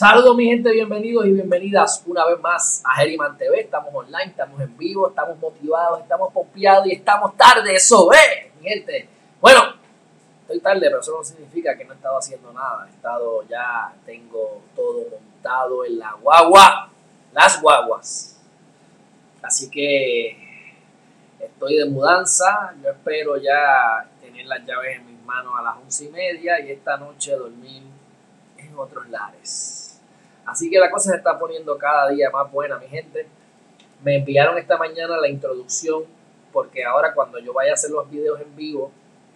Saludos mi gente, bienvenidos y bienvenidas una vez más a Herriman TV. Estamos online, estamos en vivo, estamos motivados, estamos pompeados y estamos tarde. Eso es, mi gente. Bueno, estoy tarde, pero eso no significa que no he estado haciendo nada. He estado ya, tengo todo montado en la guagua, las guaguas. Así que estoy de mudanza. Yo espero ya tener las llaves en mis manos a las once y media y esta noche dormir en otros lares. Así que la cosa se está poniendo cada día más buena, mi gente. Me enviaron esta mañana la introducción porque ahora cuando yo vaya a hacer los videos en vivo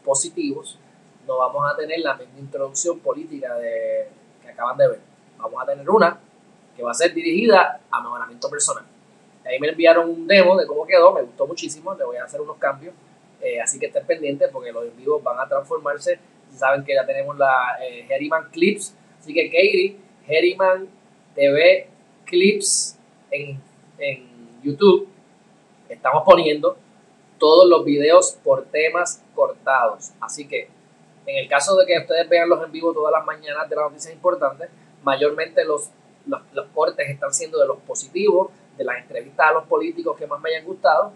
positivos, no vamos a tener la misma introducción política de, que acaban de ver. Vamos a tener una que va a ser dirigida a mejoramiento personal. Ahí me enviaron un demo de cómo quedó, me gustó muchísimo, le voy a hacer unos cambios. Eh, así que estén pendientes porque los en vivo van a transformarse. Saben que ya tenemos la eh, Clips. Así que Katie, Herriman TV clips en, YouTube, estamos poniendo todos los videos por temas cortados. Así que en el caso de que ustedes vean los en vivo todas las mañanas de las noticias importantes, mayormente los, los, cortes están siendo de los positivos, de las entrevistas a los políticos que más me hayan gustado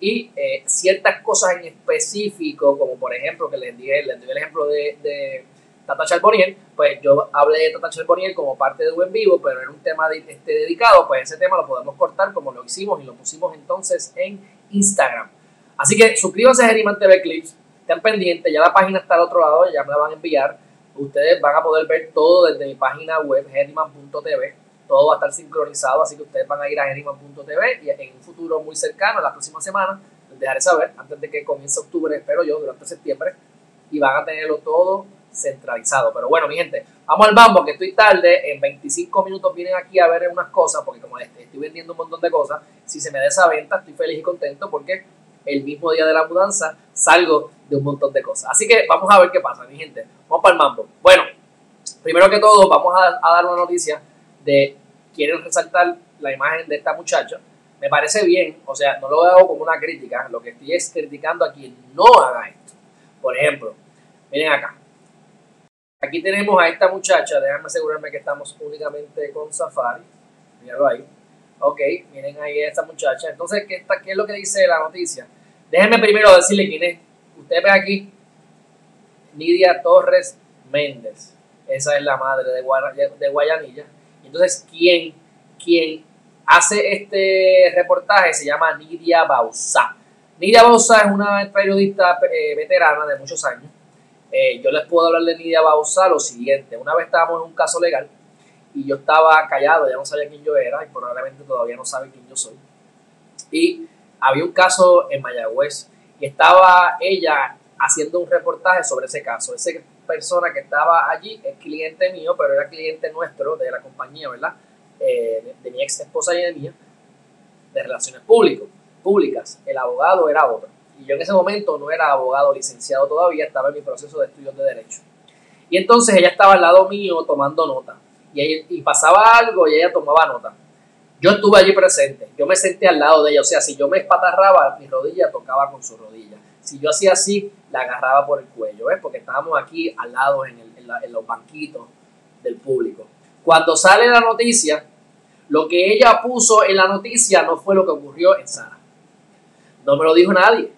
y eh, ciertas cosas en específico, como por ejemplo que les di, les di el ejemplo de Tata Charbonnier, pues yo hablé de Tata Charbonnier como parte de un vivo, pero en un tema este, dedicado, pues ese tema lo podemos cortar como lo hicimos y lo pusimos entonces en Instagram. Así que suscríbanse a Geriman TV Clips, estén pendientes, ya la página está al otro lado, ya me la van a enviar. Ustedes van a poder ver todo desde mi página web, geriman.tv. Todo va a estar sincronizado, así que ustedes van a ir a geriman.tv y en un futuro muy cercano, la próxima semana, les dejaré saber, antes de que comience octubre, espero yo, durante septiembre, y van a tenerlo todo centralizado. Pero bueno, mi gente, vamos al bambo, que estoy tarde. En 25 minutos vienen aquí a ver unas cosas, porque como estoy vendiendo un montón de cosas, si se me da esa venta, estoy feliz y contento porque el mismo día de la mudanza salgo de un montón de cosas. Así que vamos a ver qué pasa, mi gente. Vamos para el mambo. Bueno, primero que todo, vamos a, a dar una noticia de quieren resaltar la imagen de esta muchacha. Me parece bien, o sea, no lo hago como una crítica, lo que estoy es criticando a quien no haga esto. Por ejemplo, miren acá, Aquí tenemos a esta muchacha, déjame asegurarme que estamos únicamente con Safari. Míralo ahí. Ok, miren ahí a esta muchacha. Entonces, ¿qué, está, ¿qué es lo que dice la noticia? Déjenme primero decirle quién es. Usted ve aquí, Nidia Torres Méndez. Esa es la madre de, de Guayanilla. Entonces, ¿quién, quién hace este reportaje se llama Nidia Bausá. Nidia Bausá es una periodista eh, veterana de muchos años eh, yo les puedo hablar de Nidia Bausa lo siguiente. Una vez estábamos en un caso legal y yo estaba callado, ya no sabía quién yo era y probablemente todavía no sabe quién yo soy. Y había un caso en Mayagüez y estaba ella haciendo un reportaje sobre ese caso. Esa persona que estaba allí es cliente mío, pero era cliente nuestro de la compañía, ¿verdad? Eh, de, mi ex esposa y de mía, de relaciones públicas. públicas. El abogado era otro. Y yo en ese momento no era abogado licenciado todavía, estaba en mi proceso de estudios de Derecho. Y entonces ella estaba al lado mío tomando nota. Y, pasaba algo y ella tomaba nota. Yo estuve allí presente, yo me senté al lado de ella, o sea, si yo me espatarraba, mi rodilla tocaba con su rodilla. Si yo hacía así, la agarraba por el cuello, ¿ves? Porque estábamos aquí al lado en, en los banquitos del público. Cuando sale la noticia, lo que ella puso en la noticia no fue lo que ocurrió en Sara. No me lo dijo nadie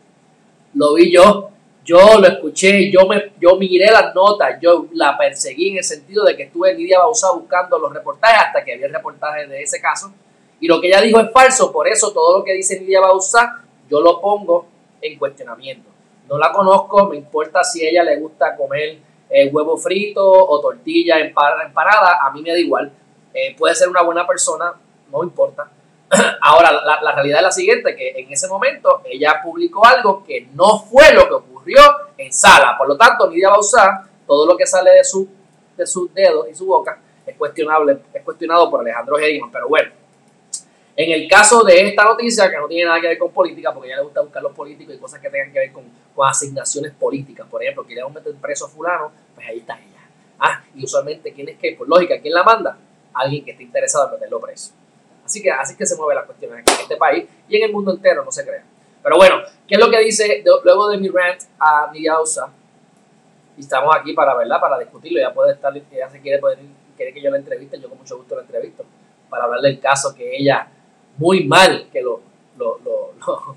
lo vi yo, yo lo escuché, yo, me, yo miré las notas, yo la perseguí en el sentido de que estuve Lidia Bausá buscando los reportajes hasta que vi el reportaje de ese caso. Y lo que ella dijo es falso, por eso todo lo que dice Lidia Bausá yo lo pongo en cuestionamiento. No la conozco, me importa si a ella le gusta comer eh, huevo frito o tortilla empanada, a mí me da igual. Eh, puede ser una buena persona, no importa. Ahora, la, realidad es la siguiente, que en ese momento ella publicó algo que no fue lo que ocurrió en sala. Por lo tanto, Nidia usar todo lo que sale de, su, de sus dedos y su boca es cuestionable, es cuestionado por Alejandro Geriman. Pero bueno, En el caso de esta noticia, que no tiene nada que ver con política, porque ella le gusta buscar los políticos y cosas que tengan que ver con, asignaciones políticas. Por ejemplo, queremos meter preso a fulano, pues ahí está ella. Ah, y usualmente, ¿quién es que? Por lógica, ¿quién la manda? Alguien que esté interesado en meterlo preso. Así que así que se mueve la cuestión en este país y en el mundo entero, no se crea. Pero bueno, ¿qué es lo que dice luego de mi rant a Niausa? Y estamos aquí para, ¿verdad? Para discutirlo. Ya puede estar, ella se quiere, poder, quiere que yo la entreviste, yo con mucho gusto la entrevisto. Para hablar del caso que ella, muy mal, que lo, lo, lo,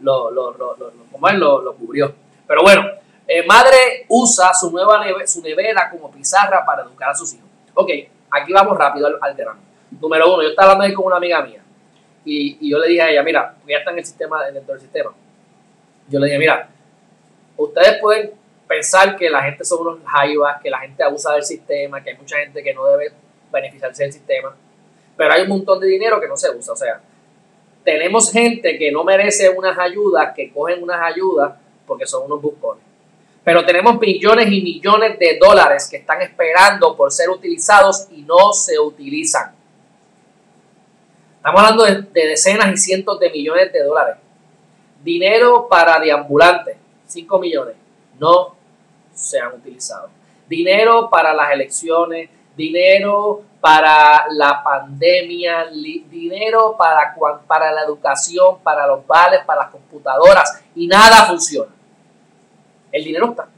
lo, lo, lo, lo, lo cubrió. Pero bueno, eh, madre usa su nueva su nevera como pizarra para educar a sus hijos. Ok, aquí vamos rápido al, al. Número uno, yo estaba hablando ahí con una amiga mía y, yo le dije a ella, mira, ya está en el sistema, dentro del sistema. Yo le dije, mira, ustedes pueden pensar que la gente son unos jaivas, que la gente abusa del sistema, que hay mucha gente que no debe beneficiarse del sistema, pero hay un montón de dinero que no se usa. O sea, tenemos gente que no merece unas ayudas, que cogen unas ayudas porque son unos buscones. Pero tenemos millones y millones de dólares que están esperando por ser utilizados y no se utilizan. Estamos hablando de, decenas y cientos de millones de dólares. Dinero para deambulantes, 5 millones, no se han utilizado. Dinero para las elecciones, dinero para la pandemia, dinero para, para la educación, para los vales, para las computadoras, y nada funciona. El dinero está.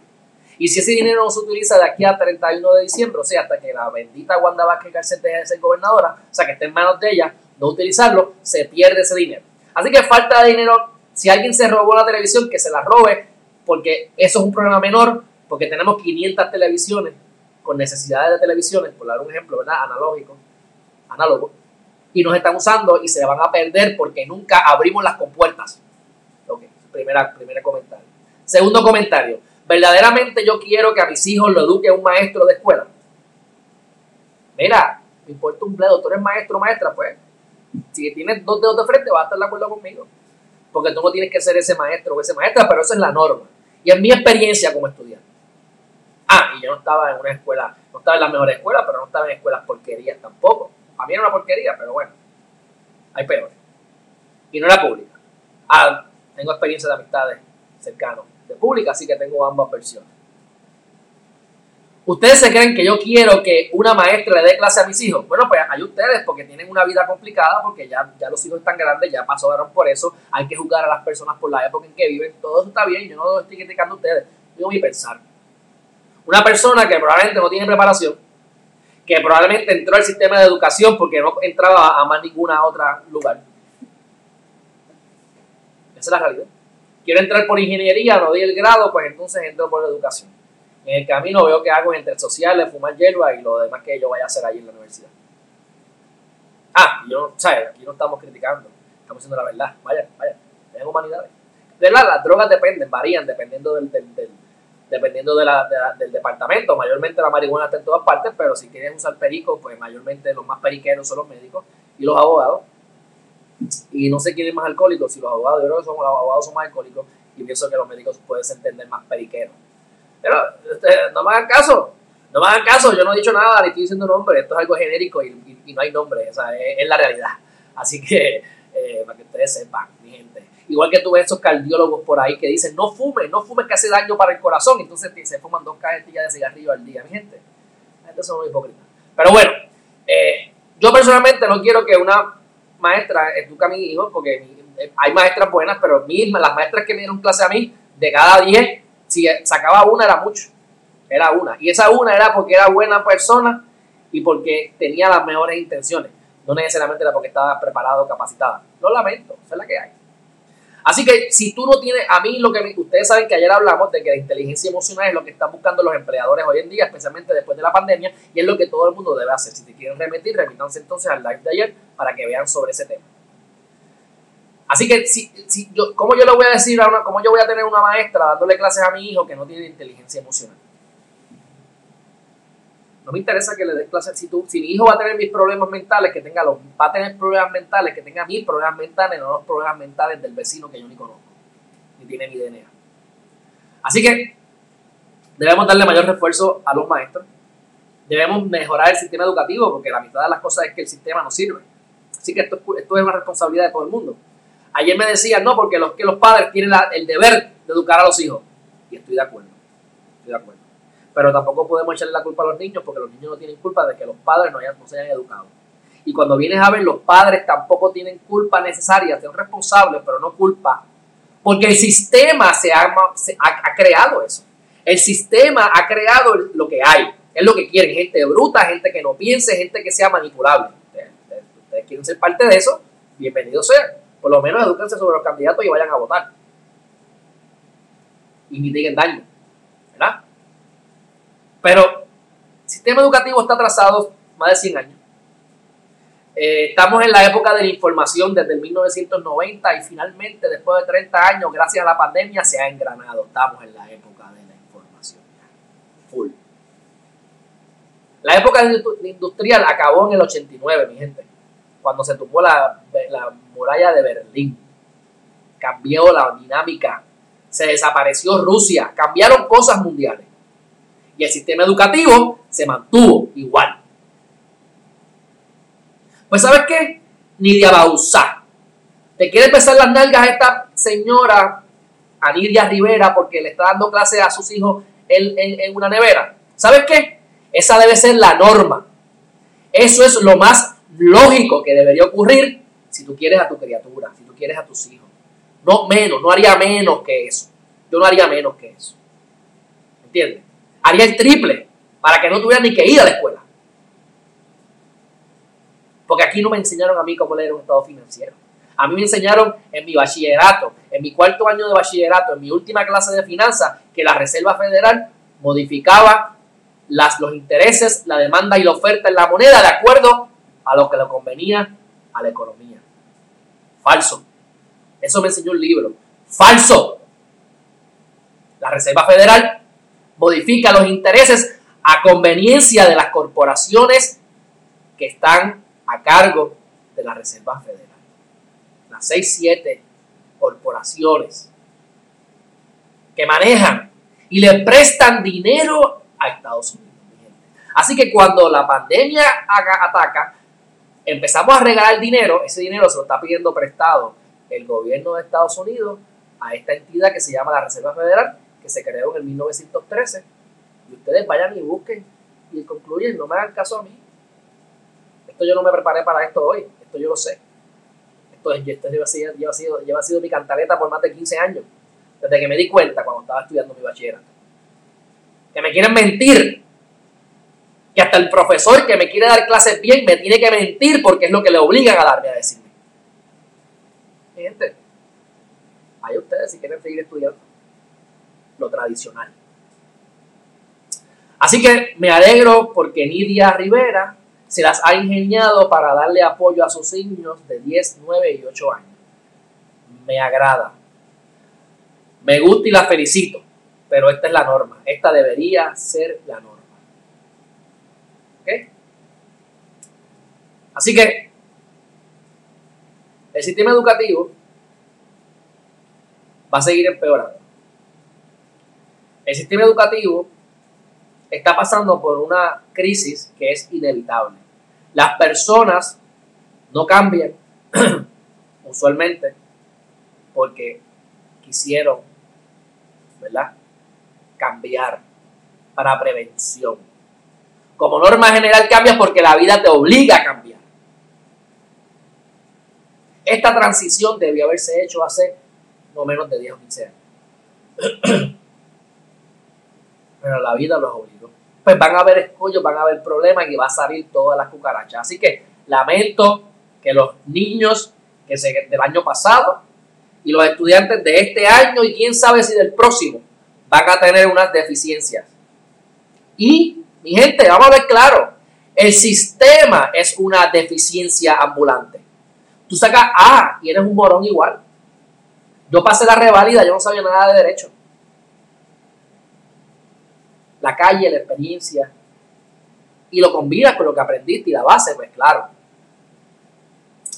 Y si ese dinero no se utiliza de aquí a 31 de diciembre, o sea, hasta que la bendita Wanda Vázquez Garcet deje de ser gobernadora, o sea, que esté en manos de ella, no utilizarlo, se pierde ese dinero. Así que falta de dinero, si alguien se robó la televisión, que se la robe, porque eso es un problema menor, porque tenemos 500 televisiones con necesidades de televisiones, por dar un ejemplo, ¿verdad? Analógico, análogo, y nos están usando y se van a perder porque nunca abrimos las compuertas. Ok, primera, primer comentario. Segundo comentario, verdaderamente yo quiero que a mis hijos lo eduque un maestro de escuela. Mira, me importa un bledo, tú eres maestro maestra, pues si tienes dos dedos de frente, vas a estar de acuerdo conmigo. Porque tú no tienes que ser ese maestro o esa maestra, pero esa es la norma. Y en mi experiencia como estudiante. Ah, y yo no estaba en una escuela, no estaba en la mejor escuela, pero no estaba en escuelas porquerías tampoco. A mí era una porquería, pero bueno, hay peores. Y no era pública. Ah, tengo experiencia de amistades cercanos de pública, así que tengo ambas versiones. ¿Ustedes se creen que yo quiero que una maestra le dé clase a mis hijos? Bueno, pues hay ustedes porque tienen una vida complicada, porque ya, ya los hijos están grandes, ya pasaron por eso, hay que juzgar a las personas por la época en que viven, todo eso está bien, yo no estoy criticando a ustedes, voy a pensar. Una persona que probablemente no tiene preparación, que probablemente entró al sistema de educación porque no entraba a más ninguna otra lugar. Esa es la realidad. Quiero entrar por ingeniería, no di el grado, pues entonces entro por la educación en el camino veo que hago entre sociales, fumar hierba y lo demás que yo vaya a hacer ahí en la universidad. Ah, yo, ¿sabes? Aquí no estamos criticando, estamos diciendo la verdad. Vaya, vaya, tenemos humanidades. De verdad, las drogas dependen, varían dependiendo del, dependiendo de la, del departamento. Mayormente la marihuana está en todas partes, pero si quieres usar perico, pues mayormente los más periqueros son los médicos y los abogados. Y no sé quién es más alcohólico, si los abogados, yo creo que los abogados son más alcohólicos y pienso que los médicos pueden entender más periqueros. Pero este, no me hagan caso, no me hagan caso, yo no he dicho nada, ni estoy diciendo nombre, esto es algo genérico y, no hay nombre, o sea, es, la realidad. Así que, eh, para que ustedes sepan, mi gente. Igual que tú ves esos cardiólogos por ahí que dicen, no fumes, no fumes que hace daño para el corazón, entonces se fuman dos cajetillas de cigarrillo al día, mi gente. La gente son hipócritas. Pero bueno, eh, yo personalmente no quiero que una maestra eduque a mi hijo, porque eh, hay maestras buenas, pero mismas, las maestras que me dieron clase a mí, de cada 10, si sacaba una era mucho, era una. Y esa una era porque era buena persona y porque tenía las mejores intenciones. No necesariamente era porque estaba preparado, capacitada. Lo lamento, es la que hay. Así que si tú no tienes, a mí lo que ustedes saben que ayer hablamos de que la inteligencia emocional es lo que están buscando los empleadores hoy en día, especialmente después de la pandemia, y es lo que todo el mundo debe hacer. Si te quieren remitir, remítanse entonces al live de ayer para que vean sobre ese tema. Así que, si, si yo, ¿cómo yo le voy a decir a una, cómo yo voy a tener una maestra dándole clases a mi hijo que no tiene inteligencia emocional? No me interesa que le dé clases. Si, tú, si mi hijo va a tener mis problemas mentales, que tenga los, va a tener problemas mentales, que tenga mis problemas mentales, no los problemas mentales del vecino que yo ni conozco, ni tiene ni DNA. Así que debemos darle mayor refuerzo a los maestros. Debemos mejorar el sistema educativo, porque la mitad de las cosas es que el sistema no sirve Así que esto, esto es una responsabilidad de todo el mundo. Ayer me decían, no, porque los, que los padres tienen el deber de educar a los hijos. Y estoy de acuerdo. Estoy de acuerdo. Pero tampoco podemos echarle la culpa a los niños porque los niños no tienen culpa de que los padres no, hayan, no se hayan educado. Y cuando vienes a ver, los padres tampoco tienen culpa necesaria, son responsables, pero no culpa. Porque el sistema se ha, creado eso. El sistema ha creado lo que hay. Es lo que quieren. Gente bruta, gente que no piense, gente que sea manipulable. Ustedes, quieren ser parte de eso, bienvenidos sean. Por lo menos edúquense sobre los candidatos y vayan a votar. Y mitiguen daño. ¿Verdad? Pero el sistema educativo está atrasado más de 100 años. Eh, estamos en la época de la información desde el 1990 y finalmente después de 30 años, gracias a la pandemia, se ha engranado. Estamos en la época de la información. Full. La época industrial acabó en el 89, mi gente, cuando se tumbó la, la muralla de Berlín. Cambió la dinámica. Se desapareció Rusia. Cambiaron cosas mundiales y el sistema educativo se mantuvo igual. Pues ¿sabes qué? Nidia Bausá. ¿Te quiere empezar las nalgas a esta señora, Anidia Rivera, porque le está dando clase a sus hijos en, en una nevera? ¿Sabes qué? Esa debe ser la norma. Eso es lo más lógico que debería ocurrir si tú quieres a tu criatura, si tú quieres a tus hijos. No menos, no haría menos que eso. Yo no haría menos que eso. ¿Entiendes? haría el triple para que no tuviera ni que ir a la escuela. Porque aquí no me enseñaron a mí cómo leer un estado financiero. A mí me enseñaron en mi bachillerato, en mi cuarto año de bachillerato, en mi última clase de finanzas, que la Reserva Federal modificaba las, los intereses, la demanda y la oferta en la moneda de acuerdo a lo que le convenía a la economía. Falso. Eso me enseñó un libro. Falso. La Reserva Federal modifica los intereses a conveniencia de las corporaciones que están a cargo de la Reserva Federal. Las 6, 7 corporaciones que manejan y le prestan dinero a Estados Unidos. Así que cuando la pandemia ataca, empezamos a regalar dinero, ese dinero se lo está pidiendo prestado el gobierno de Estados Unidos a esta entidad que se llama la Reserva Federal que se creó en el 1913. Y ustedes vayan y busquen y concluyen, no me hagan caso a mí. Esto yo no me preparé para esto hoy, esto yo lo sé. Esto, esto lleva, lleva, sido, lleva sido mi cantaleta por más de 15 años, desde que me di cuenta cuando estaba estudiando mi bachillerato. Que me quieren mentir, que hasta el profesor que me quiere dar clases bien me tiene que mentir porque es lo que le obligan a darme a decirme. gente, hay ustedes si quieren seguir estudiando lo tradicional. Así que me alegro porque Nidia Rivera se las ha ingeniado para darle apoyo a sus niños de 10, 9 y 8 años. Me agrada. Me gusta y la felicito, pero esta es la norma. Esta debería ser la norma. ¿Ok? Así que el sistema educativo va a seguir empeorando. El sistema educativo está pasando por una crisis que es inevitable. Las personas no cambian usualmente porque quisieron, ¿verdad? Cambiar para prevención. Como norma general cambias porque la vida te obliga a cambiar. Esta transición debió haberse hecho hace no menos de 10 o 15 años. pero la vida los obligó. Pues van a haber escollos, van a haber problemas y va a salir todas las cucarachas. Así que lamento que los niños que se, del año pasado y los estudiantes de este año y quién sabe si del próximo van a tener unas deficiencias. Y, mi gente, vamos a ver claro, el sistema es una deficiencia ambulante. Tú sacas A y eres un morón igual. Yo pasé la reválida, yo no sabía nada de derecho la calle, la experiencia, y lo combinas con lo que aprendiste y la base, pues claro.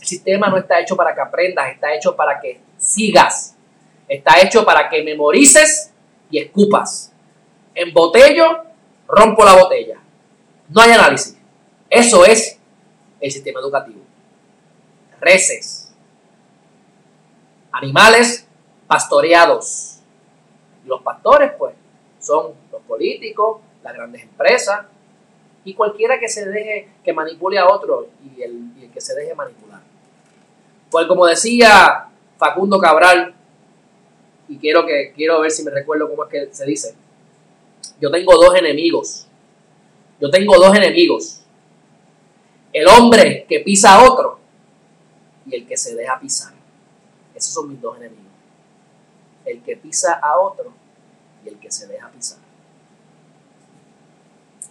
El sistema no está hecho para que aprendas, está hecho para que sigas. Está hecho para que memorices y escupas. En botello, rompo la botella. No hay análisis. Eso es el sistema educativo. reses, animales pastoreados. Los pastores, pues, son los políticos, las grandes empresas y cualquiera que se deje, que manipule a otro y el, y el que se deje manipular. Pues como decía Facundo Cabral, y quiero, que, quiero ver si me recuerdo cómo es que se dice, yo tengo dos enemigos. Yo tengo dos enemigos. El hombre que pisa a otro y el que se deja pisar. Esos son mis dos enemigos. El que pisa a otro y el que se deja pisar.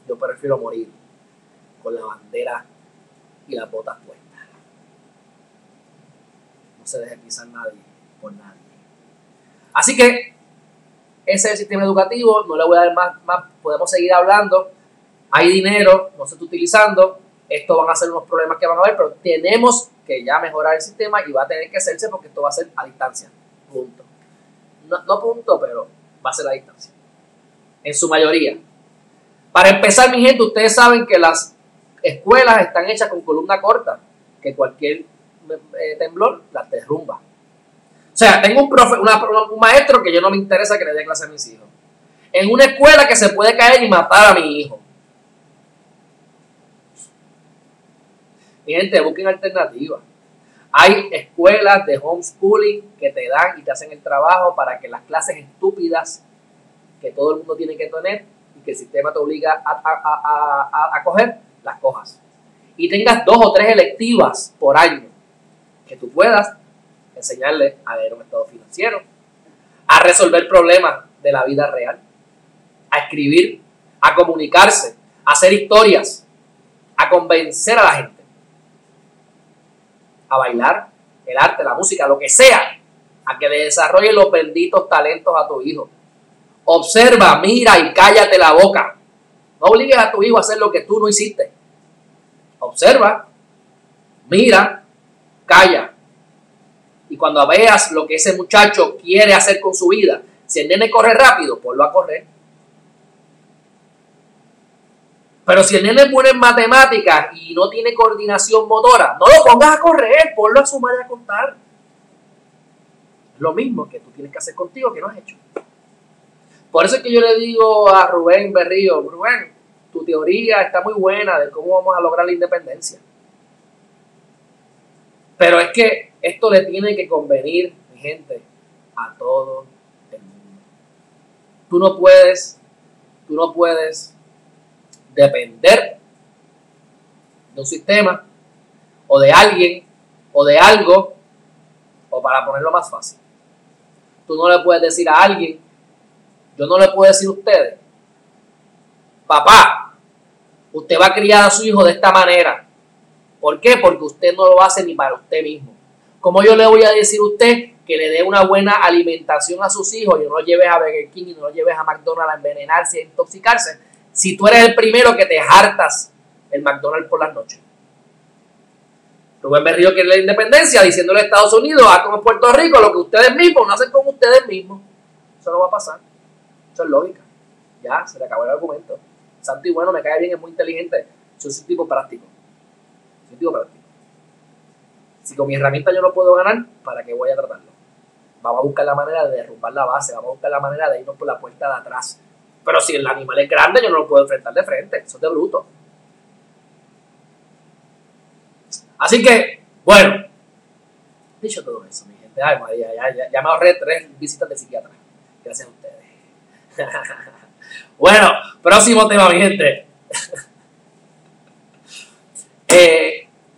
Yo prefiero morir con la bandera y las botas puestas. No se deje pisar nadie por nadie. Así que ese es el sistema educativo, no le voy a dar más, más, podemos seguir hablando. Hay dinero, no se está utilizando, esto van a ser unos problemas que van a haber, pero tenemos que ya mejorar el sistema y va a tener que hacerse porque esto va a ser a distancia. Punto. No, no punto, pero va a ser a distancia. En su mayoría. Para empezar, mi gente, ustedes saben que las escuelas están hechas con columna corta, que cualquier eh, temblor las derrumba. O sea, tengo un, profe, un maestro que yo no me interesa que le dé clase a mis hijos. En una escuela que se puede caer y matar a mi hijo. Mi gente, busquen alternativas. Hay escuelas de homeschooling que te dan y te hacen el trabajo para que las clases estúpidas que todo el mundo tiene que tener y que el sistema te obliga a, a, a, coger, las cojas. Y tengas dos o tres electivas por año que tú puedas enseñarle a leer un estado financiero, a resolver problemas de la vida real, a escribir, a comunicarse, a hacer historias, a convencer a la gente a bailar, el arte, la música, lo que sea, a que le desarrolle los benditos talentos a tu hijo. Observa, mira y cállate la boca. No obligues a tu hijo a hacer lo que tú no hiciste. Observa, mira, calla. Y cuando veas lo que ese muchacho quiere hacer con su vida, si el nene corre rápido, ponlo a correr. Pero si el nene bueno en matemáticas y no tiene coordinación motora, no lo pongas a correr, ponlo a sumar y a contar. Lo mismo que tú tienes que hacer contigo que no has hecho. Por eso es que yo le digo a Rubén Berrío, Rubén, tu teoría está muy buena de cómo vamos a lograr la independencia. Pero es que esto le tiene que convenir, mi gente, a todo el mundo. Tú no puedes, tú no puedes depender de un sistema o de alguien o de algo, o para ponerlo más fácil, tú no le puedes decir a alguien, yo no le puedo decir a ustedes, papá, usted va a criar a su hijo de esta manera. ¿Por qué? Porque usted no lo hace ni para usted mismo. Como yo le voy a decir a usted que le dé una buena alimentación a sus hijos y no lo lleves a Burger King y no lo lleves a McDonald's a envenenarse, a intoxicarse, si tú eres el primero que te hartas el McDonald's por las noches. Rubén Berrío quiere la independencia diciéndole a Estados Unidos, a como Puerto Rico, lo que ustedes mismos no hacen con ustedes mismos. Eso no va a pasar. Eso es lógica. Ya, se le acabó el argumento. Santo y bueno, me cae bien, es muy inteligente. Yo soy un tipo práctico. Si con mi herramienta yo no puedo ganar, ¿para qué voy a tratarlo? Vamos a buscar la manera de derrumbar la base, vamos a buscar la manera de irnos por la puerta de atrás pero si el animal es grande, yo no lo puedo enfrentar de frente. Eso es de bruto. Así que, bueno, dicho todo eso, mi gente, ay María, ya, ya, me ahorré tres visitas de psiquiatra. Gracias a ustedes. bueno, próximo tema, mi gente. eh,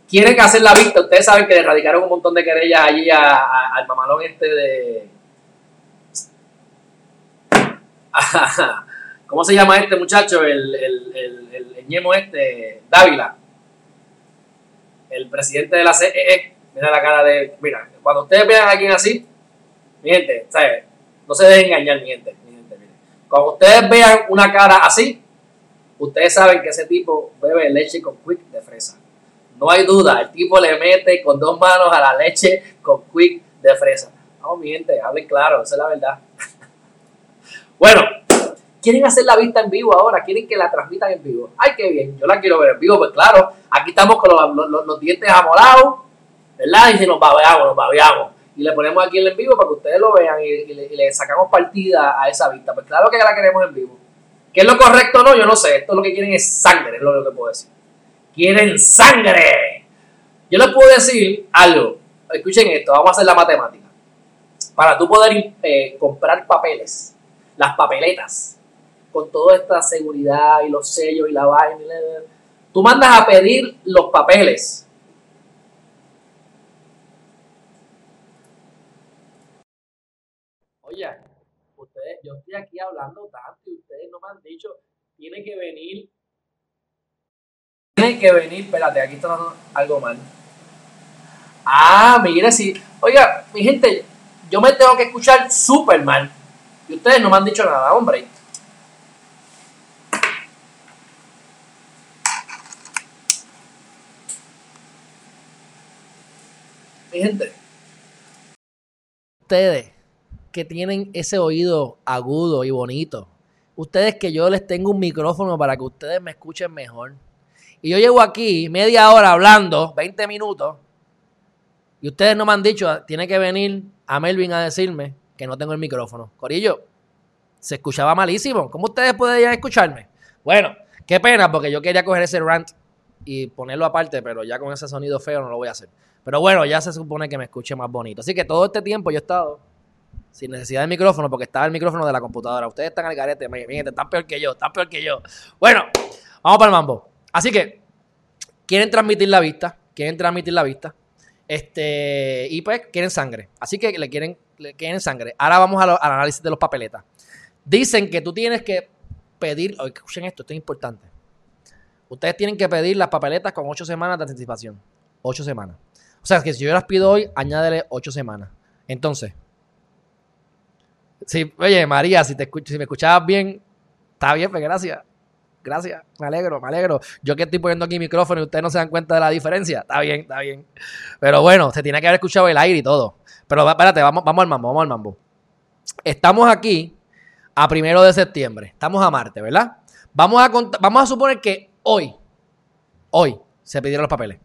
quieren hacer la vista. Ustedes saben que le radicaron un montón de querellas allí al mamalón este de. ¿Cómo se llama este muchacho? El, el, el, el, ñemo este, Dávila. El presidente de la CEE. E. Mira la cara de. Mira, cuando ustedes vean a alguien así, mi gente, ¿sabes? No se dejen engañar. Mi gente Cuando ustedes vean una cara así, ustedes saben que ese tipo bebe leche con quick de fresa. No hay duda, el tipo le mete con dos manos a la leche con quick de fresa. Vamos, mi gente, hablen claro, esa es la verdad. bueno, quieren hacer la vista en vivo ahora, quieren que la transmitan en vivo. Ay, qué bien, yo la quiero ver en vivo, pues claro, aquí estamos con los, dientes amorados, ¿verdad? Y si nos babeamos, nos babeamos. Y le ponemos aquí el en vivo para que ustedes lo vean y, le, sacamos partida a esa vista. Pues claro que la queremos en vivo. ¿Qué es lo correcto o no? Yo no sé. Esto lo que quieren es sangre, es lo que puedo decir. Quieren sangre. Yo les puedo decir algo. Escuchen esto, vamos a hacer la matemática. Para tú poder eh, comprar papeles, las papeletas, con toda esta seguridad y los sellos y la vaina, tú mandas a pedir los papeles Oye, ustedes, yo estoy aquí hablando tanto y ustedes no me han dicho, tiene que venir. Tiene que venir, espérate, aquí está algo mal. Ah, mire, sí. Oiga, mi gente, yo me tengo que escuchar súper mal. Y ustedes no me han dicho nada, hombre. Mi gente. Ustedes que tienen ese oído agudo y bonito. Ustedes que yo les tengo un micrófono para que ustedes me escuchen mejor. Y yo llevo aquí media hora hablando, 20 minutos, y ustedes no me han dicho, tiene que venir a Melvin a decirme que no tengo el micrófono. Corillo, se escuchaba malísimo. ¿Cómo ustedes pueden escucharme? Bueno, qué pena, porque yo quería coger ese rant y ponerlo aparte, pero ya con ese sonido feo no lo voy a hacer. Pero bueno, ya se supone que me escuche más bonito. Así que todo este tiempo yo he estado sin necesidad de micrófono, porque estaba el micrófono de la computadora. Ustedes están al garete, miren, están peor que yo, están peor que yo. Bueno, vamos para el mambo. Así que, quieren transmitir la vista, quieren transmitir la vista, este, y pues quieren sangre. Así que le quieren, le quieren sangre. Ahora vamos al análisis de los papeletas. Dicen que tú tienes que pedir, escuchen esto, esto es importante. Ustedes tienen que pedir las papeletas con ocho semanas de anticipación. Ocho semanas. O sea, que si yo las pido hoy, añádele ocho semanas. Entonces, Sí, oye, María, si, te si me escuchabas bien, está bien, pues gracias. Gracias, me alegro, me alegro. Yo que estoy poniendo aquí micrófono y ustedes no se dan cuenta de la diferencia. Está bien, está bien. Pero bueno, se tiene que haber escuchado el aire y todo. Pero espérate, vamos, vamos al mambo, vamos al mambo. Estamos aquí a primero de septiembre. Estamos a Marte, ¿verdad? Vamos a, vamos a suponer que hoy, hoy, se pidieron los papeles.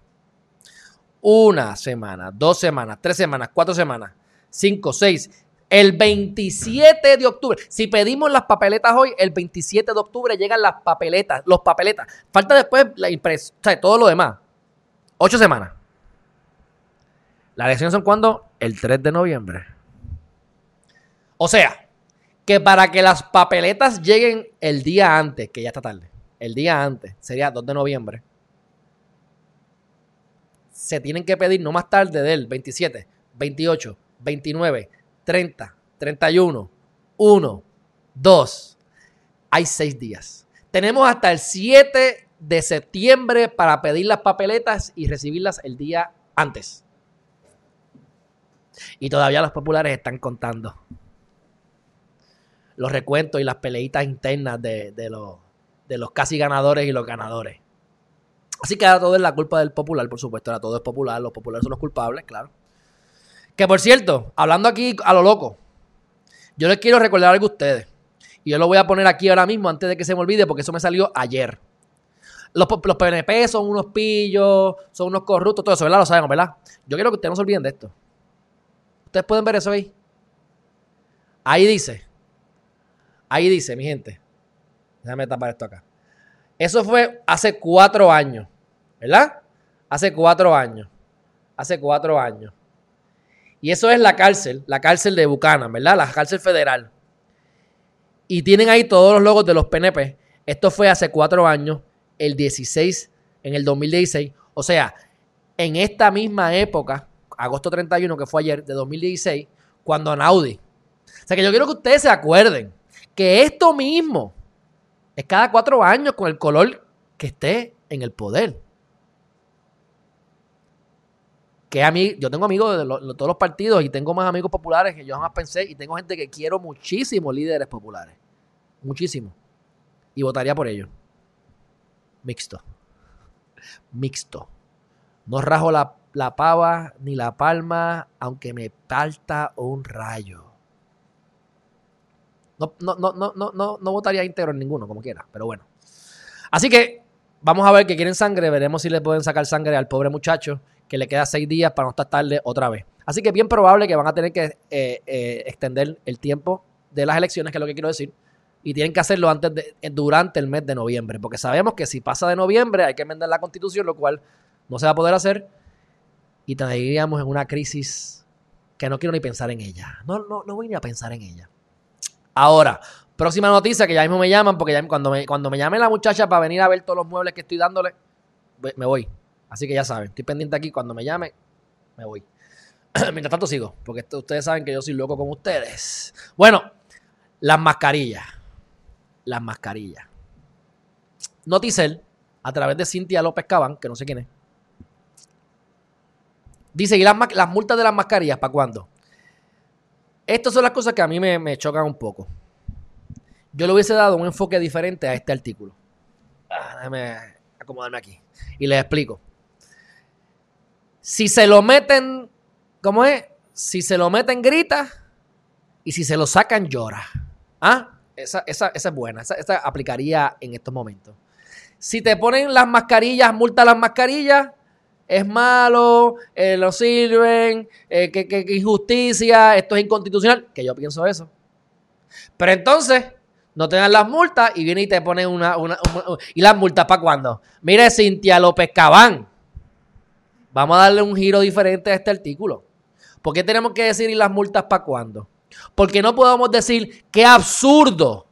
Una semana, dos semanas, tres semanas, cuatro semanas, cinco, seis, el 27 de octubre, si pedimos las papeletas hoy, el 27 de octubre llegan las papeletas, los papeletas. Falta después la impresión, o sea, todo lo demás. Ocho semanas. Las elecciones son cuando? El 3 de noviembre. O sea, que para que las papeletas lleguen el día antes, que ya está tarde, el día antes, sería 2 de noviembre, se tienen que pedir no más tarde del 27, 28, 29, 30, 31, 1, 2. Hay seis días. Tenemos hasta el 7 de septiembre para pedir las papeletas y recibirlas el día antes. Y todavía los populares están contando los recuentos y las peleitas internas de, los, de los casi ganadores y los ganadores. Así que ahora todo es la culpa del popular, por supuesto. Ahora todo es popular. Los populares son los culpables, claro. Que por cierto, hablando aquí a lo loco, yo les quiero recordar algo a ustedes. Y yo lo voy a poner aquí ahora mismo antes de que se me olvide porque eso me salió ayer. Los, los PNP son unos pillos, son unos corruptos, todo eso, ¿verdad? Lo sabemos, ¿verdad? Yo quiero que ustedes no se olviden de esto. Ustedes pueden ver eso ahí. Ahí dice. Ahí dice, mi gente. Déjame tapar esto acá. Eso fue hace cuatro años. ¿Verdad? Hace cuatro años. Hace cuatro años. Y eso es la cárcel, la cárcel de Buchanan, ¿verdad? La cárcel federal. Y tienen ahí todos los logos de los PNP. Esto fue hace cuatro años, el 16, en el 2016. O sea, en esta misma época, agosto 31, que fue ayer, de 2016, cuando Anaudi. O sea, que yo quiero que ustedes se acuerden que esto mismo es cada cuatro años con el color que esté en el poder que a mí, yo tengo amigos de, todos los partidos y tengo más amigos populares que yo jamás pensé y tengo gente que quiero muchísimo líderes populares. Muchísimo. Y votaría por ellos. Mixto. Mixto. No rajo la, la pava ni la palma, aunque me falta un rayo. No, no, no, no, no, no, no votaría íntegro en ninguno, como quiera, pero bueno. Así que vamos a ver que quieren sangre, veremos si le pueden sacar sangre al pobre muchacho que le queda seis días para no estar tarde otra vez. Así que bien probable que van a tener que eh, eh, extender el tiempo de las elecciones, que es lo que quiero decir, y tienen que hacerlo antes de, durante el mes de noviembre, porque sabemos que si pasa de noviembre hay que enmendar la constitución, lo cual no se va a poder hacer, y estaríamos en una crisis que no quiero ni pensar en ella. No, no, no voy ni a pensar en ella. Ahora, próxima noticia que ya mismo me llaman, porque ya cuando me, cuando me llame la muchacha para venir a ver todos los muebles que estoy dándole, me voy. Así que ya saben, estoy pendiente aquí. Cuando me llame, me voy. Mientras tanto sigo, porque ustedes saben que yo soy loco con ustedes. Bueno, las mascarillas. Las mascarillas. Noticel, a través de Cintia López Cabán, que no sé quién es, dice, ¿y las, las multas de las mascarillas para cuándo? Estas son las cosas que a mí me, chocan un poco. Yo le hubiese dado un enfoque diferente a este artículo. Ah, acomodarme aquí. Y les explico. Si se lo meten, ¿cómo es? Si se lo meten, grita. Y si se lo sacan, llora. ¿Ah? Esa, es buena. Esa, aplicaría en estos momentos. Si te ponen las mascarillas, multa las mascarillas, es malo, eh, sirven, eh, que, injusticia, esto es inconstitucional, que yo pienso eso. Pero entonces, no te dan las multas y viene y te ponen una, una, ¿Y las multas para cuándo? Mire, Cintia López Cabán. Vamos a darle un giro diferente a este artículo. ¿Por qué tenemos que decir y las multas para cuándo? Porque no podemos decir qué absurdo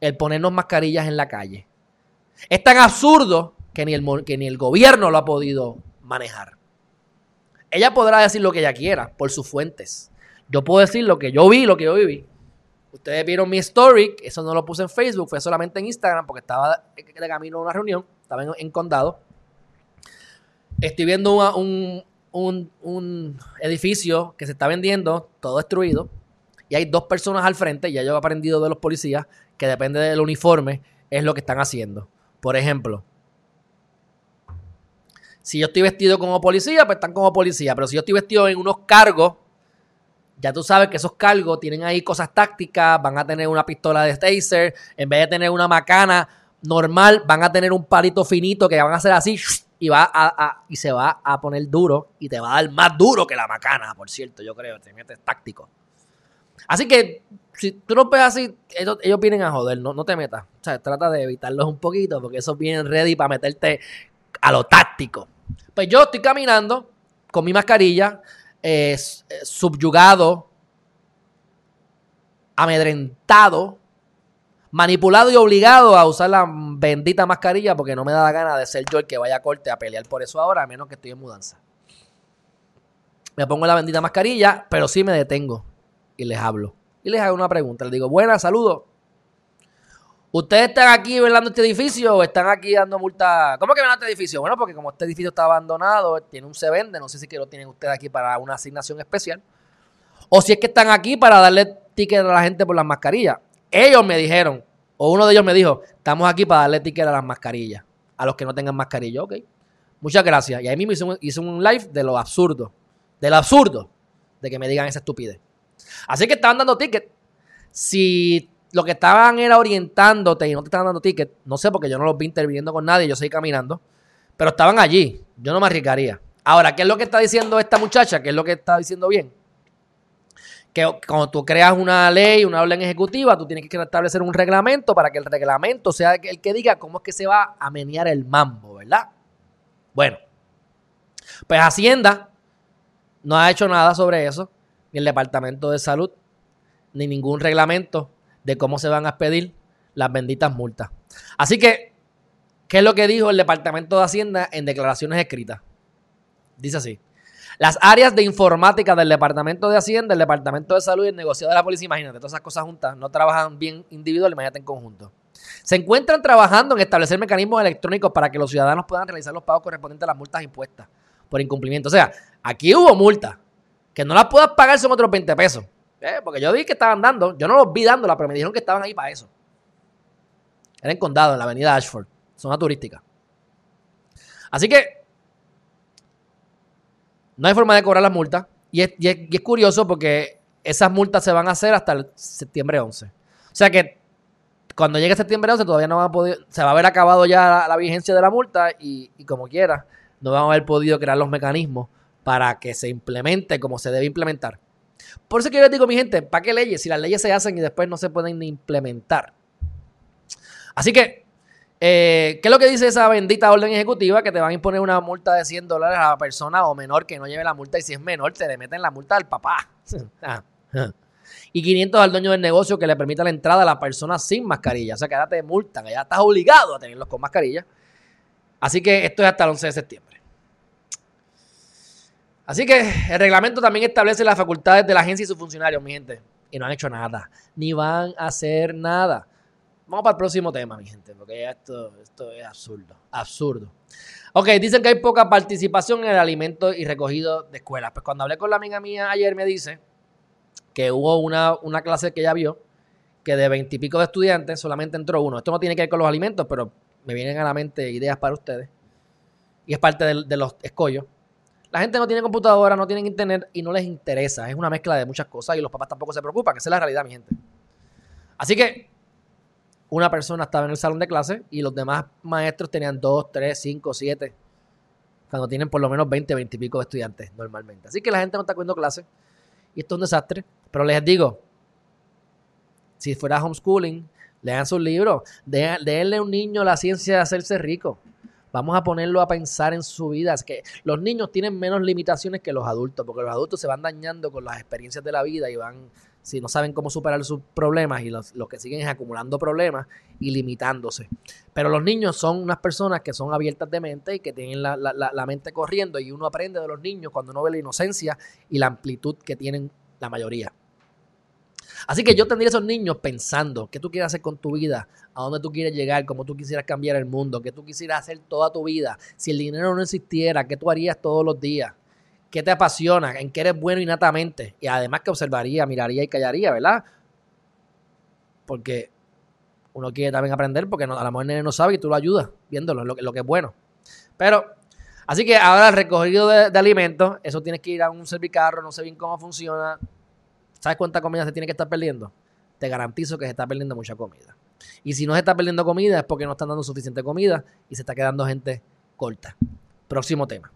el ponernos mascarillas en la calle. Es tan absurdo que ni, el, que ni el gobierno lo ha podido manejar. Ella podrá decir lo que ella quiera por sus fuentes. Yo puedo decir lo que yo vi, lo que yo viví. Ustedes vieron mi story, eso no lo puse en Facebook, fue solamente en Instagram porque estaba de camino a una reunión, estaba en condado estoy viendo un, un, edificio que se está vendiendo, todo destruido, y hay dos personas al frente, ya yo he aprendido de los policías, que depende del uniforme, es lo que están haciendo. Por ejemplo, si yo estoy vestido como policía, pues están como policía, pero si yo estoy vestido en unos cargos, ya tú sabes que esos cargos tienen ahí cosas tácticas, van a tener una pistola de taser, en vez de tener una macana normal, van a tener un palito finito que van a hacer así y va a, y se va a poner duro y te va a dar más duro que la macana, por cierto, yo creo, te metes táctico. Así que si tú lo ves así, ellos, vienen a joder, no, no te metas. O sea, trata de evitarlos un poquito porque esos vienen ready para meterte a lo táctico. Pues yo estoy caminando con mi mascarilla, eh, subyugado, amedrentado, manipulado y obligado a usar la bendita mascarilla porque no me da la gana de ser yo el que vaya a corte a pelear por eso ahora, a menos que estoy en mudanza. Me pongo la bendita mascarilla, pero sí me detengo y les hablo. Y les hago una pregunta. Les digo, buenas, saludos. ¿Ustedes están aquí velando este edificio o están aquí dando multa? ¿Cómo que velando este edificio? Bueno, porque como este edificio está abandonado, tiene un se vende, no sé si que lo tienen ustedes aquí para una asignación especial. O si es que están aquí para darle ticket a la gente por las mascarillas. Ellos me dijeron, o uno de ellos me dijo, estamos aquí para darle ticket a las mascarillas, a los que no tengan mascarilla. Ok, muchas gracias. Y ahí mismo hice un, live de lo absurdo, de lo absurdo de que me digan esa estupidez. Así que estaban dando ticket. Si lo que estaban era orientándote y no te estaban dando ticket, no sé porque yo no los vi interviniendo con nadie, yo seguí caminando, pero estaban allí. Yo no me arriesgaría. Ahora, ¿qué es lo que está diciendo esta muchacha? ¿Qué es lo que está diciendo bien? Que cuando tú creas una ley, una orden ejecutiva, tú tienes que establecer un reglamento para que el reglamento sea el que diga cómo es que se va a menear el mambo, ¿verdad? Bueno, pues Hacienda no ha hecho nada sobre eso, ni el Departamento de Salud, ni ningún reglamento de cómo se van a expedir las benditas multas. Así que, ¿qué es lo que dijo el Departamento de Hacienda en declaraciones escritas? Dice así. Las áreas de informática del Departamento de Hacienda, el Departamento de Salud y el negociado de la policía, imagínate, todas esas cosas juntas, no trabajan bien individual, imagínate en conjunto. Se encuentran trabajando en establecer mecanismos electrónicos para que los ciudadanos puedan realizar los pagos correspondientes a las multas impuestas por incumplimiento. O sea, aquí hubo multas. Que no las puedas pagar son otros 20 pesos. Eh, porque yo vi que estaban dando, yo no los vi dándola, pero me dijeron que estaban ahí para eso. Era en Condado, en la avenida Ashford, zona turística. Así que no hay forma de cobrar las multas. Y es, curioso porque esas multas se van a hacer hasta el septiembre 11. O sea que cuando llegue septiembre 11 todavía no va a poder, se va a haber acabado ya la, vigencia de la multa y, como quiera, no van a haber podido crear los mecanismos para que se implemente como se debe implementar. Por eso que yo les digo, mi gente, ¿para qué leyes? Si las leyes se hacen y después no se pueden ni implementar. Así que, eh, ¿qué es lo que dice esa bendita orden ejecutiva? Que te van a imponer una multa de 100 dólares a la persona o menor que no lleve la multa y si es menor te le meten la multa al papá. Ah, ah. y 500 al dueño del negocio que le permita la entrada a la persona sin mascarilla. O sea, que ya te multan, ya estás obligado a tenerlos con mascarilla. Así que esto es hasta el 11 de septiembre. Así que el reglamento también establece las facultades de la agencia y sus funcionarios, mi gente. Y no han hecho nada. Ni van a hacer nada. Vamos para el próximo tema, mi gente, porque esto, esto es absurdo. Absurdo. Ok, dicen que hay poca participación en el alimento y recogido de escuelas. Pues cuando hablé con la amiga mía ayer me dice que hubo una, una clase que ella vio que de veintipico de estudiantes solamente entró uno. Esto no tiene que ver con los alimentos, pero me vienen a la mente ideas para ustedes. Y es parte de, los escollos. La gente no tiene computadora, no tiene internet y no les interesa. Es una mezcla de muchas cosas y los papás tampoco se preocupan. Esa es la realidad, mi gente. Así que una persona estaba en el salón de clase y los demás maestros tenían dos, tres, cinco, siete. Cuando tienen por lo menos 20, 20 y pico de estudiantes normalmente. Así que la gente no está cogiendo clase. Y esto es un desastre. Pero les digo, si fuera homeschooling, lean sus libros. Denle a un niño la ciencia de hacerse rico. Vamos a ponerlo a pensar en su vida. Es que los niños tienen menos limitaciones que los adultos, porque los adultos se van dañando con las experiencias de la vida y van, si no saben cómo superar sus problemas, y los, que siguen es acumulando problemas y limitándose. Pero los niños son unas personas que son abiertas de mente y que tienen la, la mente corriendo, y uno aprende de los niños cuando uno ve la inocencia y la amplitud que tienen la mayoría. Así que yo tendría esos niños pensando qué tú quieres hacer con tu vida, a dónde tú quieres llegar, cómo tú quisieras cambiar el mundo, qué tú quisieras hacer toda tu vida. Si el dinero no existiera, ¿qué tú harías todos los días? ¿Qué te apasiona? ¿En qué eres bueno innatamente? Y además que observaría, miraría y callaría, ¿verdad? Porque uno quiere también aprender porque a lo mejor el no sabe y tú lo ayudas viéndolo, lo, lo que es bueno. Pero, así que ahora el recogido de, de alimentos, eso tienes que ir a un servicarro, no sé bien cómo funciona, ¿Sabes cuánta comida se tiene que estar perdiendo? Te garantizo que se está perdiendo mucha comida. Y si no se está perdiendo comida es porque no están dando suficiente comida y se está quedando gente corta. Próximo tema.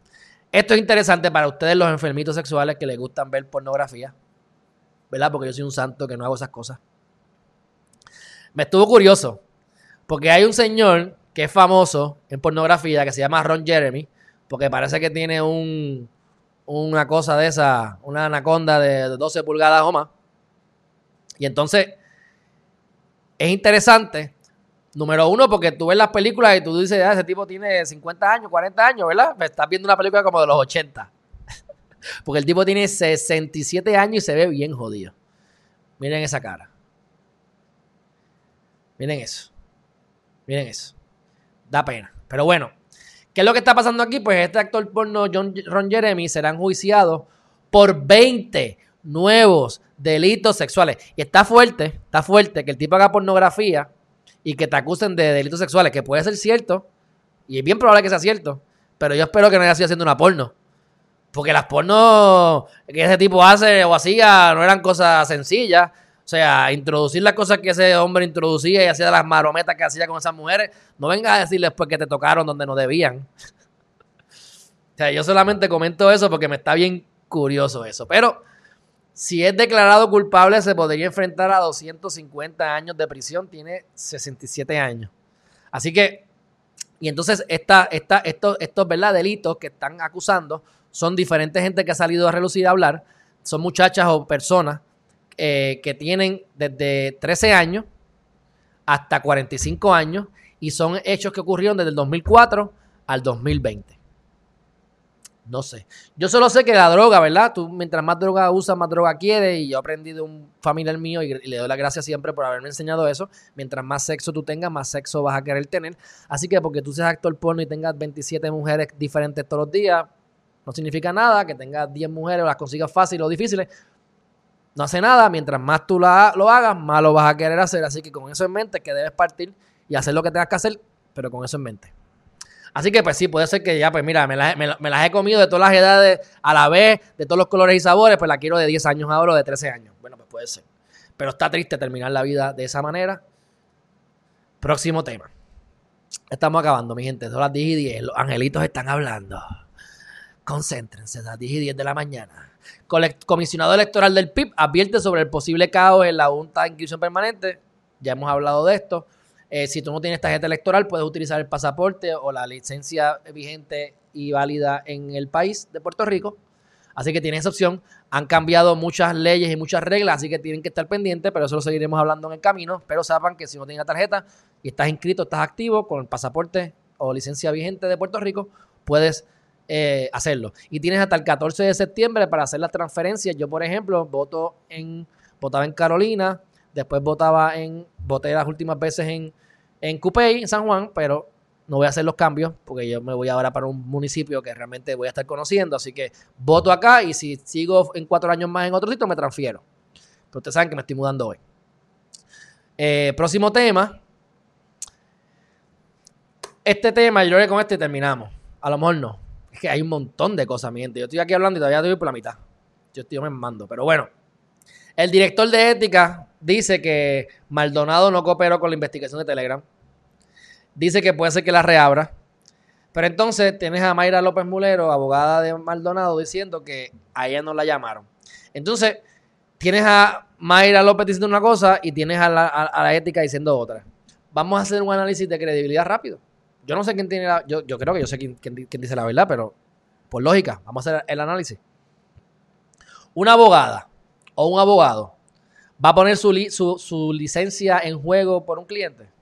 Esto es interesante para ustedes los enfermitos sexuales que les gustan ver pornografía. ¿Verdad? Porque yo soy un santo que no hago esas cosas. Me estuvo curioso. Porque hay un señor que es famoso en pornografía que se llama Ron Jeremy. Porque parece que tiene un, una cosa de esa, una anaconda de 12 pulgadas o más. Y entonces, es interesante, número uno, porque tú ves las películas y tú dices, ah, ese tipo tiene 50 años, 40 años, ¿verdad? Estás viendo una película como de los 80. porque el tipo tiene 67 años y se ve bien jodido. Miren esa cara. Miren eso. Miren eso. Da pena. Pero bueno, ¿Qué es lo que está pasando aquí? Pues este actor porno, John, Ron Jeremy, será enjuiciado por 20 nuevos delitos sexuales. Y está fuerte, está fuerte que el tipo haga pornografía y que te acusen de delitos sexuales, que puede ser cierto, y es bien probable que sea cierto, pero yo espero que no haya sido haciendo una porno. Porque las pornos que ese tipo hace o hacía no eran cosas sencillas. O sea, introducir las cosas que ese hombre introducía y hacía las marometas que hacía con esas mujeres, no vengas a decirles pues que te tocaron donde no debían. o sea, yo solamente comento eso porque me está bien curioso eso. Pero si es declarado culpable, se podría enfrentar a 250 años de prisión. Tiene 67 años. Así que, y entonces esta, esta, estos, estos ¿verdad? delitos que están acusando son diferentes gente que ha salido a relucir a hablar. Son muchachas o personas eh, que tienen desde 13 años hasta 45 años y son hechos que ocurrieron desde el 2004 al 2020. No sé. Yo solo sé que la droga, ¿verdad? Tú mientras más droga usas, más droga quieres. Y yo aprendí de un familiar mío y, le doy las gracias siempre por haberme enseñado eso. Mientras más sexo tú tengas, más sexo vas a querer tener. Así que porque tú seas actor porno y tengas 27 mujeres diferentes todos los días, no significa nada. Que tengas 10 mujeres o las consigas fácil o difíciles, no hace nada, mientras más tú lo hagas, más lo vas a querer hacer. Así que con eso en mente, que debes partir y hacer lo que tengas que hacer, pero con eso en mente. Así que pues sí, puede ser que ya, pues mira, me, las he comido de todas las edades a la vez, de todos los colores y sabores, pues la quiero de 10 años ahora o de 13 años. Bueno, pues puede ser. Pero está triste terminar la vida de esa manera. Próximo tema. Estamos acabando, mi gente. Son las 10 y 10. Los angelitos están hablando. Concéntrense, las 10 y 10 de la mañana. Comisionado electoral del PIB advierte sobre el posible caos en la Junta de Inscripción Permanente. Ya hemos hablado de esto. Eh, si tú no tienes tarjeta electoral, puedes utilizar el pasaporte o la licencia vigente y válida en el país de Puerto Rico. Así que tienes esa opción. Han cambiado muchas leyes y muchas reglas, así que tienen que estar pendientes, pero eso lo seguiremos hablando en el camino. Pero sepan que si no tienes la tarjeta y estás inscrito, estás activo con el pasaporte o licencia vigente de Puerto Rico, puedes eh, hacerlo. Y tienes hasta el 14 de septiembre para hacer las transferencias. Yo, por ejemplo, voto en, votaba en Carolina, después votaba en, voté las últimas veces en, en Cupey, en San Juan, pero no voy a hacer los cambios porque yo me voy ahora para un municipio que realmente voy a estar conociendo. Así que voto acá y si sigo en cuatro años más en otro sitio, me transfiero. Pero ustedes saben que me estoy mudando hoy. Eh, próximo tema. Este tema, yo creo que con este terminamos. A lo mejor no. Es que hay un montón de cosas, mi. Yo estoy aquí hablando y todavía estoy por la mitad. Yo estoy me mando. Pero bueno. El director de ética dice que Maldonado no cooperó con la investigación de Telegram dice que puede ser que la reabra. Pero entonces tienes a Mayra López Mulero, abogada de Maldonado, diciendo que a ella no la llamaron. Entonces, tienes a Mayra López diciendo una cosa y tienes a la, ética diciendo otra. Vamos a hacer un análisis de credibilidad rápido. Yo no sé quién tiene la. Yo, creo que yo sé quién, dice la verdad, pero por lógica, vamos a hacer el análisis. Una abogada o un abogado va a poner su licencia en juego por un cliente